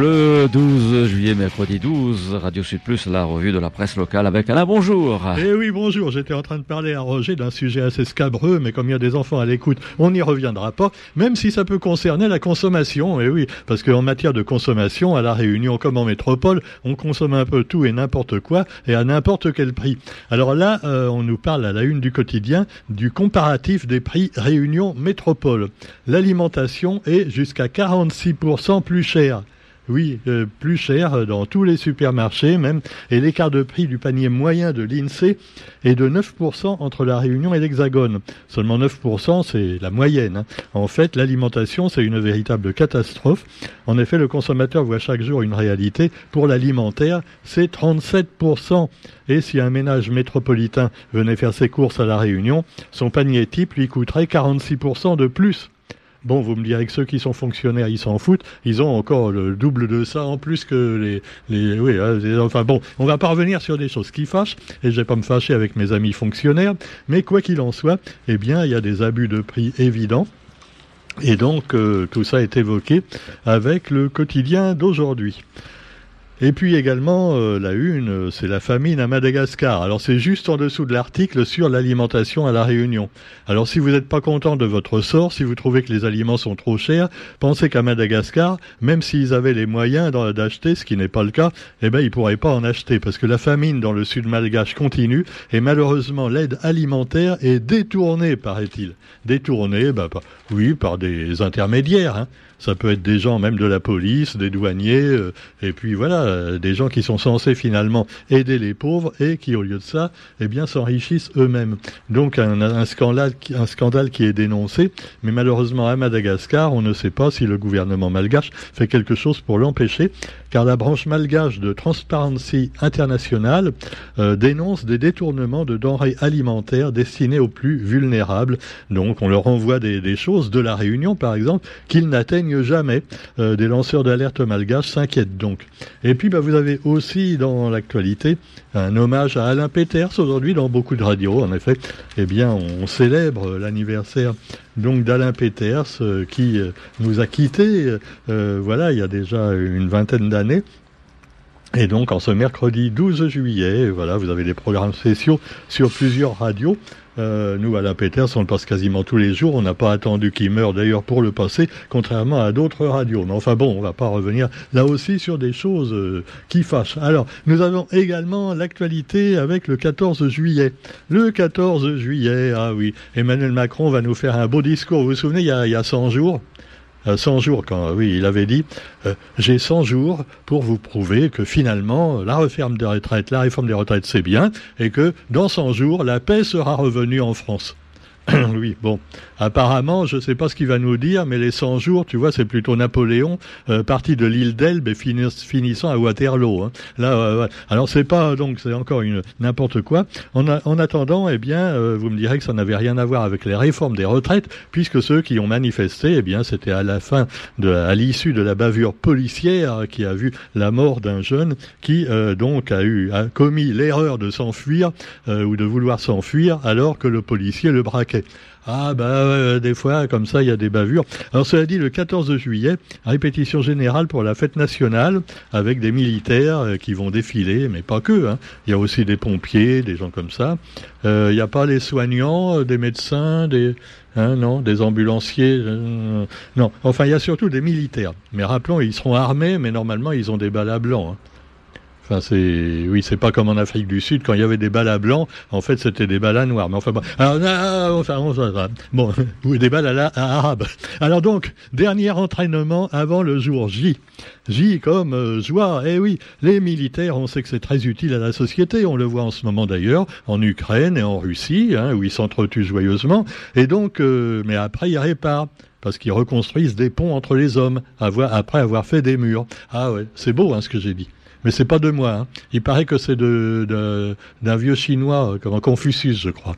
Le 12 juillet, mercredi 12, Radio Sud Plus, la revue de la presse locale avec Alain, bonjour. Eh oui, bonjour. J'étais en train de parler à Roger d'un sujet assez scabreux, mais comme il y a des enfants à l'écoute, on n'y reviendra pas, même si ça peut concerner la consommation. Eh oui, parce qu'en matière de consommation, à La Réunion comme en métropole, on consomme un peu tout et n'importe quoi, et à n'importe quel prix. Alors là, euh, on nous parle à la une du quotidien du comparatif des prix Réunion métropole. L'alimentation est jusqu'à 46% plus chère. Oui, euh, plus cher dans tous les supermarchés même, et l'écart de prix du panier moyen de l'INSEE est de 9% entre la Réunion et l'Hexagone. Seulement 9%, c'est la moyenne. Hein. En fait, l'alimentation, c'est une véritable catastrophe. En effet, le consommateur voit chaque jour une réalité. Pour l'alimentaire, c'est 37%. Et si un ménage métropolitain venait faire ses courses à la Réunion, son panier type lui coûterait 46% de plus. Bon, vous me direz que ceux qui sont fonctionnaires, ils s'en foutent. Ils ont encore le double de ça en plus que les, oui, hein, enfin bon, on va pas revenir sur des choses qui fâchent et je vais pas me fâcher avec mes amis fonctionnaires, mais quoi qu'il en soit, eh bien, il y a des abus de prix évidents. Et donc, euh, tout ça est évoqué avec le quotidien d'aujourd'hui. Et puis également, euh, la une, euh, c'est la famine à Madagascar. Alors c'est juste en dessous de l'article sur l'alimentation à la Réunion. Alors si vous n'êtes pas content de votre sort, si vous trouvez que les aliments sont trop chers, pensez qu'à Madagascar, même s'ils avaient les moyens d'acheter, ce qui n'est pas le cas, eh ben ils pourraient pas en acheter parce que la famine dans le sud malgache continue et malheureusement l'aide alimentaire est détournée, paraît-il. Détournée, bah, oui, par des intermédiaires. Hein. Ça peut être des gens même de la police, des douaniers, euh, et puis voilà, euh, des gens qui sont censés finalement aider les pauvres et qui, au lieu de ça, eh bien, s'enrichissent eux-mêmes. Donc un, scandale, qui est dénoncé, mais malheureusement à Madagascar, on ne sait pas si le gouvernement malgache fait quelque chose pour l'empêcher, car la branche malgache de Transparency International euh, dénonce des détournements de denrées alimentaires destinées aux plus vulnérables. Donc on leur envoie des, choses de la Réunion, par exemple, qu'ils n'atteignent jamais. Euh, des lanceurs d'alerte malgaches s'inquiètent donc. Puis bah, vous avez aussi dans l'actualité un hommage à Alain Peters aujourd'hui dans beaucoup de radios. En effet, eh bien on célèbre l'anniversaire donc d'Alain Peters euh, qui euh, nous a quittés voilà il y a déjà une vingtaine d'années et donc en ce mercredi 12 juillet, voilà, vous avez des programmes spéciaux sur plusieurs radios. Euh, nous, à la Peters, on le passe quasiment tous les jours. On n'a pas attendu qu'il meure d'ailleurs pour le passer, contrairement à d'autres radios. Mais enfin bon, on va pas revenir là aussi sur des choses euh, qui fâchent. Alors, nous avons également l'actualité avec le 14 juillet. Le 14 juillet, ah oui, Emmanuel Macron va nous faire un beau discours. Vous vous souvenez, il y a 100 jours, 100 euh, jours, quand oui, il avait dit euh, j'ai 100 jours pour vous prouver que finalement la réforme des retraites, la réforme des retraites, c'est bien, et que dans 100 jours, la paix sera revenue en France. oui, bon. Apparemment, je ne sais pas ce qu'il va nous dire, mais les 100 jours, tu vois, c'est plutôt Napoléon, euh, parti de l'île d'Elbe et finissant à Waterloo. Hein. Là, euh, alors c'est pas donc c'est encore une n'importe quoi. En, en, attendant, eh bien, euh, vous me direz que ça n'avait rien à voir avec les réformes des retraites, puisque ceux qui ont manifesté, eh bien, c'était à la fin, de, à l'issue de la bavure policière qui a vu la mort d'un jeune qui donc a eu a commis l'erreur de s'enfuir ou de vouloir s'enfuir alors que le policier le braquait. Ah bah des fois comme ça il y a des bavures. Alors cela dit le 14 juillet, répétition générale pour la fête nationale avec des militaires euh, qui vont défiler, mais pas que. Hein. Il y a aussi des pompiers, des gens comme ça. Euh, il n'y a pas les soignants, euh, des médecins, des hein, non, des ambulanciers. non, enfin il y a surtout des militaires. Mais rappelons, ils seront armés, mais normalement ils ont des balles à. Hein. C'est oui, c'est pas comme en Afrique du Sud quand il y avait des balles à blanc. En fait, c'était des balles à noir. Mais enfin, bon, alors, ah, enfin, bon, des balles à, arabe. Alors donc, dernier entraînement avant le jour J. J comme euh, joie. Eh oui, les militaires, on sait que c'est très utile à la société. On le voit en ce moment d'ailleurs en Ukraine et en Russie, hein, où ils s'entretuent joyeusement. Et donc, euh, mais après, ils réparent parce qu'ils reconstruisent des ponts entre les hommes après avoir fait des murs. Ah ouais, c'est beau hein, ce que j'ai dit mais c'est pas de moi. Hein. Il paraît que c'est de, d'un vieux chinois, euh, comme Confucius, je crois.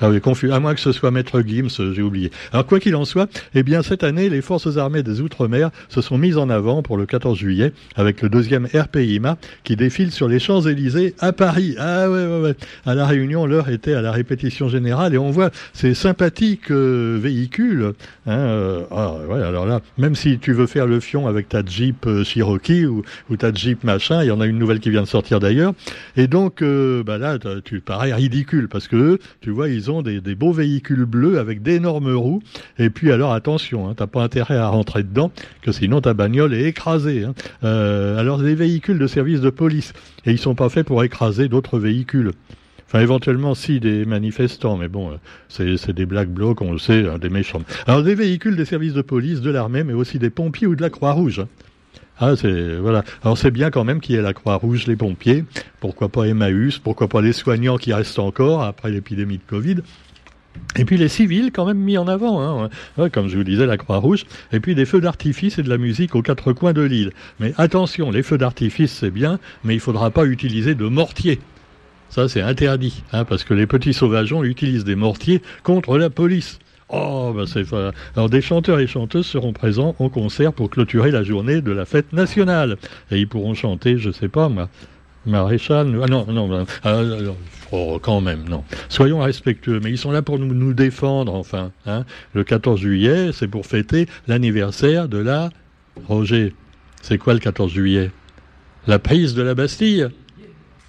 Ah oui, confus. À moins que ce soit Maître Gims, j'ai oublié. Alors quoi qu'il en soit, eh bien cette année, les forces armées des Outre-mer se sont mises en avant pour le 14 juillet avec le deuxième RPIMA qui défile sur les Champs-Élysées à Paris. Ah ouais, ouais, ouais. À la Réunion, l'heure était à la répétition générale et on voit ces sympathiques euh, véhicules. Hein, euh, ah ouais, alors là, même si tu veux faire le fion avec ta Jeep euh, Cherokee ou, ou, ta Jeep machin, il y en a une nouvelle qui vient de sortir d'ailleurs. Et donc, bah là, tu parais ridicule parce que tu vois, ils ont des, beaux véhicules bleus avec d'énormes roues. Et puis alors attention, hein, t'as pas intérêt à rentrer dedans, que sinon ta bagnole est écrasée. Hein. Euh, alors des véhicules de service de police, et ils sont pas faits pour écraser d'autres véhicules. Enfin, éventuellement, si, des manifestants, mais bon, euh, c'est des black blocs, on le sait, hein, des méchants. Alors, des véhicules des services de police, de l'armée, mais aussi des pompiers ou de la Croix-Rouge. Ah, c'est. Alors c'est bien quand même qu'il y ait la Croix-Rouge, les pompiers. Pourquoi pas Emmaüs Pourquoi pas les soignants qui restent encore après l'épidémie de Covid et puis les civils quand même mis en avant, hein. comme je vous disais, la Croix-Rouge, et puis des feux d'artifice et de la musique aux quatre coins de l'île. Mais attention, les feux d'artifice c'est bien, mais il ne faudra pas utiliser de mortier. Ça c'est interdit, hein, parce que les petits sauvageons utilisent des mortiers contre la police. Oh, ben c'est Alors des chanteurs et chanteuses seront présents au concert pour clôturer la journée de la fête nationale. Et ils pourront chanter, je sais pas moi, Maréchal. Ah non, non, ah, oh, quand même, non. Soyons respectueux, mais ils sont là pour nous, nous défendre, enfin. Hein. Le 14 juillet, c'est pour fêter l'anniversaire de la... Roger, c'est quoi le 14 juillet? La prise de la Bastille?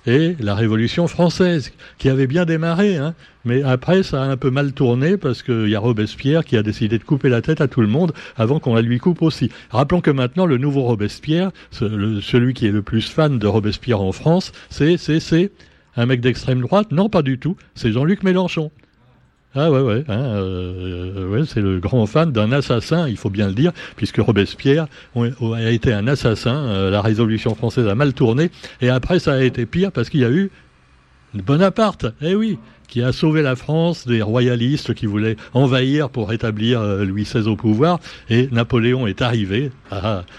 Et la Révolution française, qui avait bien démarré, hein. mais après ça a un peu mal tourné parce qu'il y a Robespierre qui a décidé de couper la tête à tout le monde avant qu'on la lui coupe aussi. Rappelons que maintenant le nouveau Robespierre, celui qui est le plus fan de Robespierre en France, c'est c'est c'est un mec d'extrême droite? Non, pas du tout. C'est Jean-Luc Mélenchon. Ah ouais, ouais, hein, euh, ouais c'est le grand fan d'un assassin, il faut bien le dire, puisque Robespierre a été un assassin, euh, la Révolution française a mal tourné, et après ça a été pire parce qu'il y a eu Bonaparte, eh oui, qui a sauvé la France des royalistes qui voulaient envahir pour rétablir euh, Louis XVI au pouvoir, et Napoléon est arrivé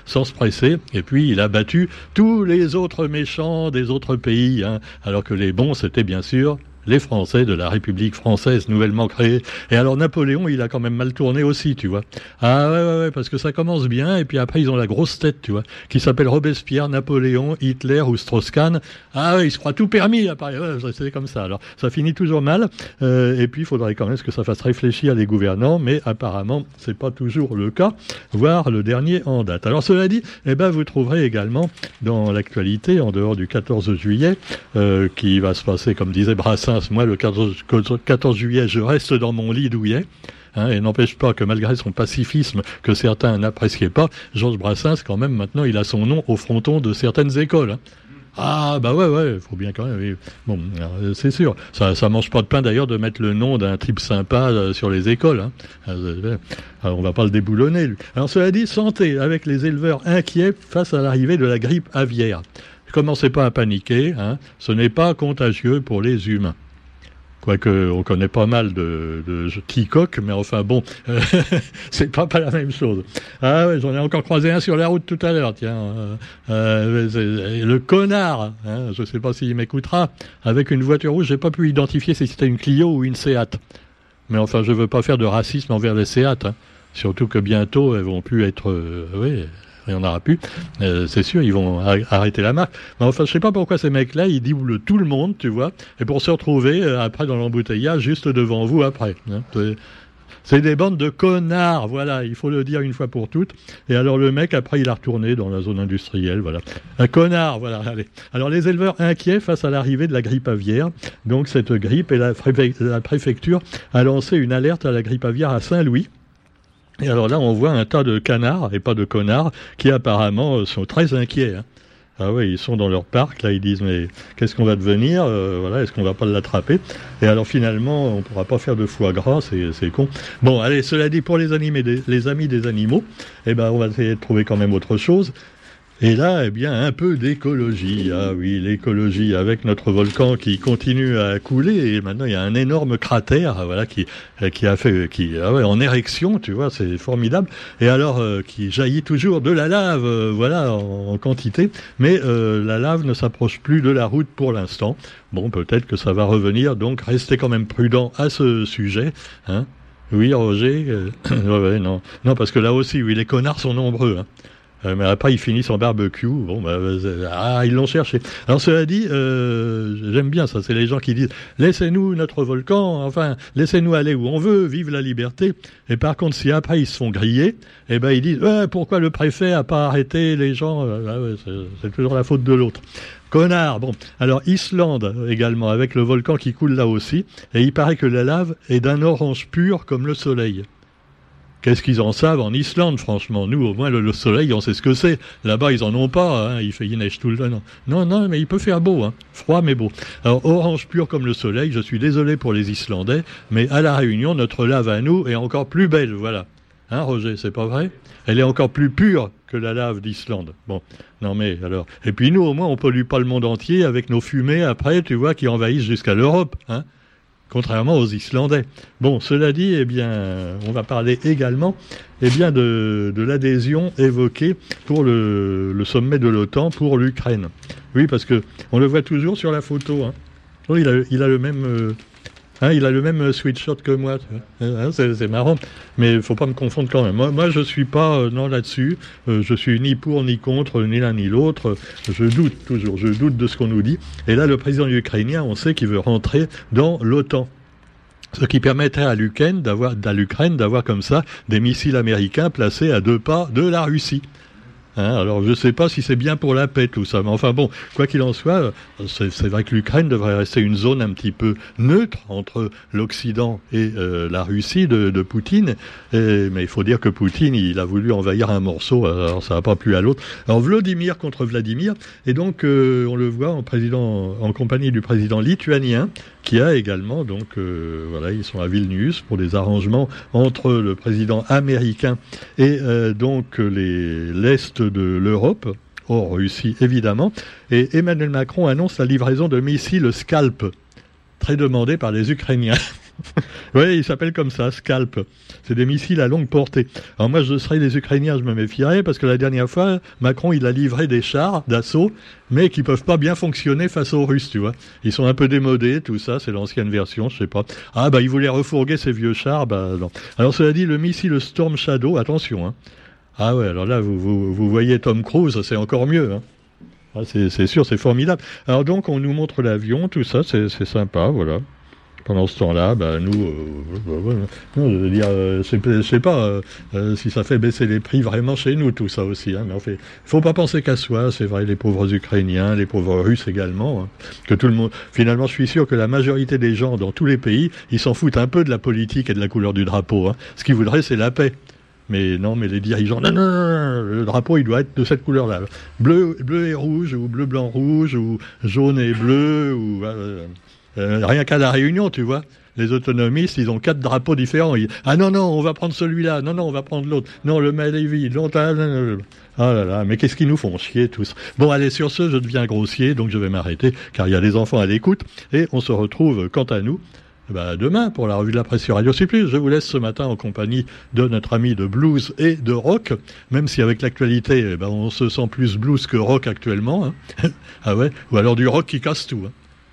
sans se presser, et puis il a battu tous les autres méchants des autres pays, hein, alors que les bons c'était bien sûr les Français de la République française nouvellement créée. Et alors Napoléon, il a quand même mal tourné aussi, tu vois. Ah ouais, ouais, ouais, parce que ça commence bien, et puis après ils ont la grosse tête, tu vois, qui s'appelle Robespierre, Napoléon, Hitler ou Strauss-Kahn. Ah ouais, ils se croient tout permis, à Paris. C'est comme ça. Alors ça finit toujours mal, euh, et puis il faudrait quand même que ça fasse réfléchir les gouvernants, mais apparemment c'est pas toujours le cas, voire le dernier en date. Alors cela dit, eh ben vous trouverez également dans l'actualité, en dehors du 14 juillet, euh, qui va se passer, comme disait Brassin, moi, le 14, juillet, je reste dans mon lit douillet. Hein, et n'empêche pas que malgré son pacifisme que certains n'appréciaient pas, Georges Brassens, quand même, maintenant, il a son nom au fronton de certaines écoles. Hein. Ah bah ouais ouais, faut bien quand même. Bon, c'est sûr. Ça ça mange pas de pain d'ailleurs de mettre le nom d'un type sympa euh, sur les écoles. Hein. Euh, on va pas le déboulonner. Alors cela dit, santé avec les éleveurs inquiets face à l'arrivée de la grippe aviaire. Commencez pas à paniquer. Ce n'est pas contagieux pour les humains. Quoique on connaît pas mal de, de mais enfin bon, c'est pas, pas la même chose. Ah ouais, j'en ai encore croisé un sur la route tout à l'heure, tiens. Euh, euh, le connard, hein, je sais pas s'il m'écoutera, avec une voiture rouge, j'ai pas pu identifier si c'était une Clio ou une Seat. Mais enfin, je veux pas faire de racisme envers les Seat, hein. surtout que bientôt elles vont plus être, euh, oui, il y en aura plus. Euh, c'est sûr, ils vont arrêter la marque. Mais enfin, je sais pas pourquoi ces mecs-là, ils doublent tout le monde, tu vois, et pour se retrouver euh, après dans l'embouteillage juste devant vous après. Hein. C'est des bandes de connards, voilà, il faut le dire une fois pour toutes. Et alors le mec, après, il a retourné dans la zone industrielle, voilà. Un connard, voilà, allez. Alors les éleveurs inquiets face à l'arrivée de la grippe aviaire. Donc cette grippe, et la préfecture a lancé une alerte à la grippe aviaire à Saint-Louis. Et alors là, on voit un tas de canards, et pas de connards, qui apparemment euh, sont très inquiets. Hein. Ah oui, ils sont dans leur parc, là ils disent mais qu'est-ce qu'on va devenir euh, Voilà, est-ce qu'on va pas l'attraper? Et alors finalement, on pourra pas faire de foie gras, c'est con. Bon, allez, cela dit pour les, animés, les amis des animaux, eh ben on va essayer de trouver quand même autre chose. Et là, eh bien, un peu d'écologie. Ah oui, l'écologie avec notre volcan qui continue à couler et maintenant il y a un énorme cratère, voilà, qui qui a fait, qui ah en érection, tu vois, c'est formidable. Et alors, euh, qui jaillit toujours de la lave, euh, voilà, en, quantité. Mais euh, la lave ne s'approche plus de la route pour l'instant. Bon, peut-être que ça va revenir. Donc, restez quand même prudent à ce sujet, hein. Oui, Roger. non, non, parce que là aussi, oui, les connards sont nombreux. Hein. Euh, mais après, ils finissent en barbecue. Bon, bah, ah, ils l'ont cherché. Alors, cela dit, euh, j'aime bien ça. C'est les gens qui disent laissez-nous notre volcan, enfin, laissez-nous aller où on veut, vive la liberté. Et par contre, si après ils se font griller, eh ben, ils disent pourquoi le préfet a pas arrêté les gens? Ah C'est toujours la faute de l'autre. Connard. Bon, alors Islande également, avec le volcan qui coule là aussi. Et il paraît que la lave est d'un orange pur comme le soleil. Qu'est-ce qu'ils en savent en Islande, franchement? Nous, au moins, le, soleil, on sait ce que c'est. Là-bas, ils en ont pas. Hein. Il fait il neige tout le temps. Non. non, mais il peut faire beau. Hein. Froid, mais beau. Alors, orange pur comme le soleil, je suis désolé pour les Islandais, mais à La Réunion, notre lave à nous est encore plus belle. Voilà. Hein, Roger, c'est pas vrai? Elle est encore plus pure que la lave d'Islande. Bon, non mais alors. Et puis nous, au moins, on pollue pas le monde entier avec nos fumées après, tu vois, qui envahissent jusqu'à l'Europe. Hein contrairement aux Islandais. Bon, cela dit, eh bien, on va parler également eh bien, de, l'adhésion évoquée pour le, sommet de l'OTAN pour l'Ukraine. Oui, parce que on le voit toujours sur la photo. Hein. il, a, le même, euh, Hein, il a le même sweatshirt que moi. Hein, c'est marrant. Mais il faut pas me confondre quand même. Moi, moi je suis pas euh, non là-dessus. Euh, je suis ni pour ni contre, ni l'un ni l'autre. Je doute toujours. Je doute de ce qu'on nous dit. Et là, le président ukrainien, on sait qu'il veut rentrer dans l'OTAN. Ce qui permettrait à l'Ukraine d'avoir comme ça des missiles américains placés à deux pas de la Russie. Hein, alors je ne sais pas si c'est bien pour la paix tout ça, mais enfin bon, quoi qu'il en soit, c'est vrai que l'Ukraine devrait rester une zone un petit peu neutre entre l'Occident et euh, la Russie de, Poutine. Mais il faut dire que Poutine, il a voulu envahir un morceau, alors ça n'a pas plu à l'autre. Alors Vladimir contre Vladimir, et donc euh, on le voit en président, en compagnie du président lituanien, qui a également donc euh, voilà, ils sont à Vilnius pour des arrangements entre le président américain et donc les l'est de l'Europe, hors Russie évidemment, et Emmanuel Macron annonce la livraison de missiles Scalp, très demandés par les Ukrainiens. oui, il s'appelle comme ça, Scalp. C'est des missiles à longue portée. Alors moi, je serais des Ukrainiens, je me méfierais, parce que la dernière fois, Macron, il a livré des chars d'assaut, mais qui peuvent pas bien fonctionner face aux Russes, tu vois. Ils sont un peu démodés, tout ça, c'est l'ancienne version, je sais pas. Ah, bah, il voulait refourguer ces vieux chars, bah, non. Alors, cela dit, le missile Storm Shadow, attention, hein, ah ouais, alors là, vous, vous, voyez Tom Cruise, c'est encore mieux. Hein. Ah, c'est sûr, c'est formidable. Alors donc, on nous montre l'avion, tout ça, c'est sympa, voilà. Pendant ce temps-là, bah, nous, euh, veux dire, euh, sais pas euh, si ça fait baisser les prix vraiment chez nous, tout ça aussi. Hein, mais en fait, faut pas penser qu'à soi. C'est vrai, les pauvres Ukrainiens, les pauvres Russes également. Hein, que tout le monde. Finalement, je suis sûr que la majorité des gens dans tous les pays, ils s'en foutent un peu de la politique et de la couleur du drapeau. Hein. Ce qu'ils voudraient, c'est la paix. Mais non, mais les dirigeants, non, non, le drapeau, il doit être de cette couleur-là. Bleu, bleu et rouge, ou bleu, blanc, rouge, ou jaune et bleu, ou euh, euh, rien qu'à la Réunion, tu vois. Les autonomistes, ils ont quatre drapeaux différents. ah non, non, on va prendre celui-là. Non, non, on va prendre l'autre. Non, le Malévi. L'autre. Ah là là, mais qu'est-ce qu'ils nous font chier tous? Bon, allez, sur ce, je deviens grossier, donc je vais m'arrêter, car il y a des enfants à l'écoute, et on se retrouve, quant à nous, bah, demain pour la revue de la presse sur Radio C+. Je vous laisse ce matin en compagnie de notre ami de blues et de rock, même si avec l'actualité, eh ben, on se sent plus blues que rock actuellement. Hein. ah ouais? Ou alors du rock qui casse tout. Hein.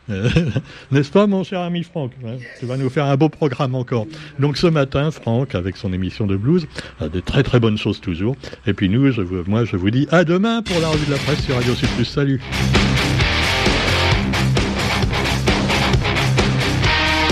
N'est-ce pas, mon cher ami Franck? Tu vas nous faire un beau programme encore. Donc ce matin, Franck, avec son émission de blues, a des très très bonnes choses toujours. Et puis nous, je moi, je vous dis à demain pour la revue de la presse sur Radio C+. Salut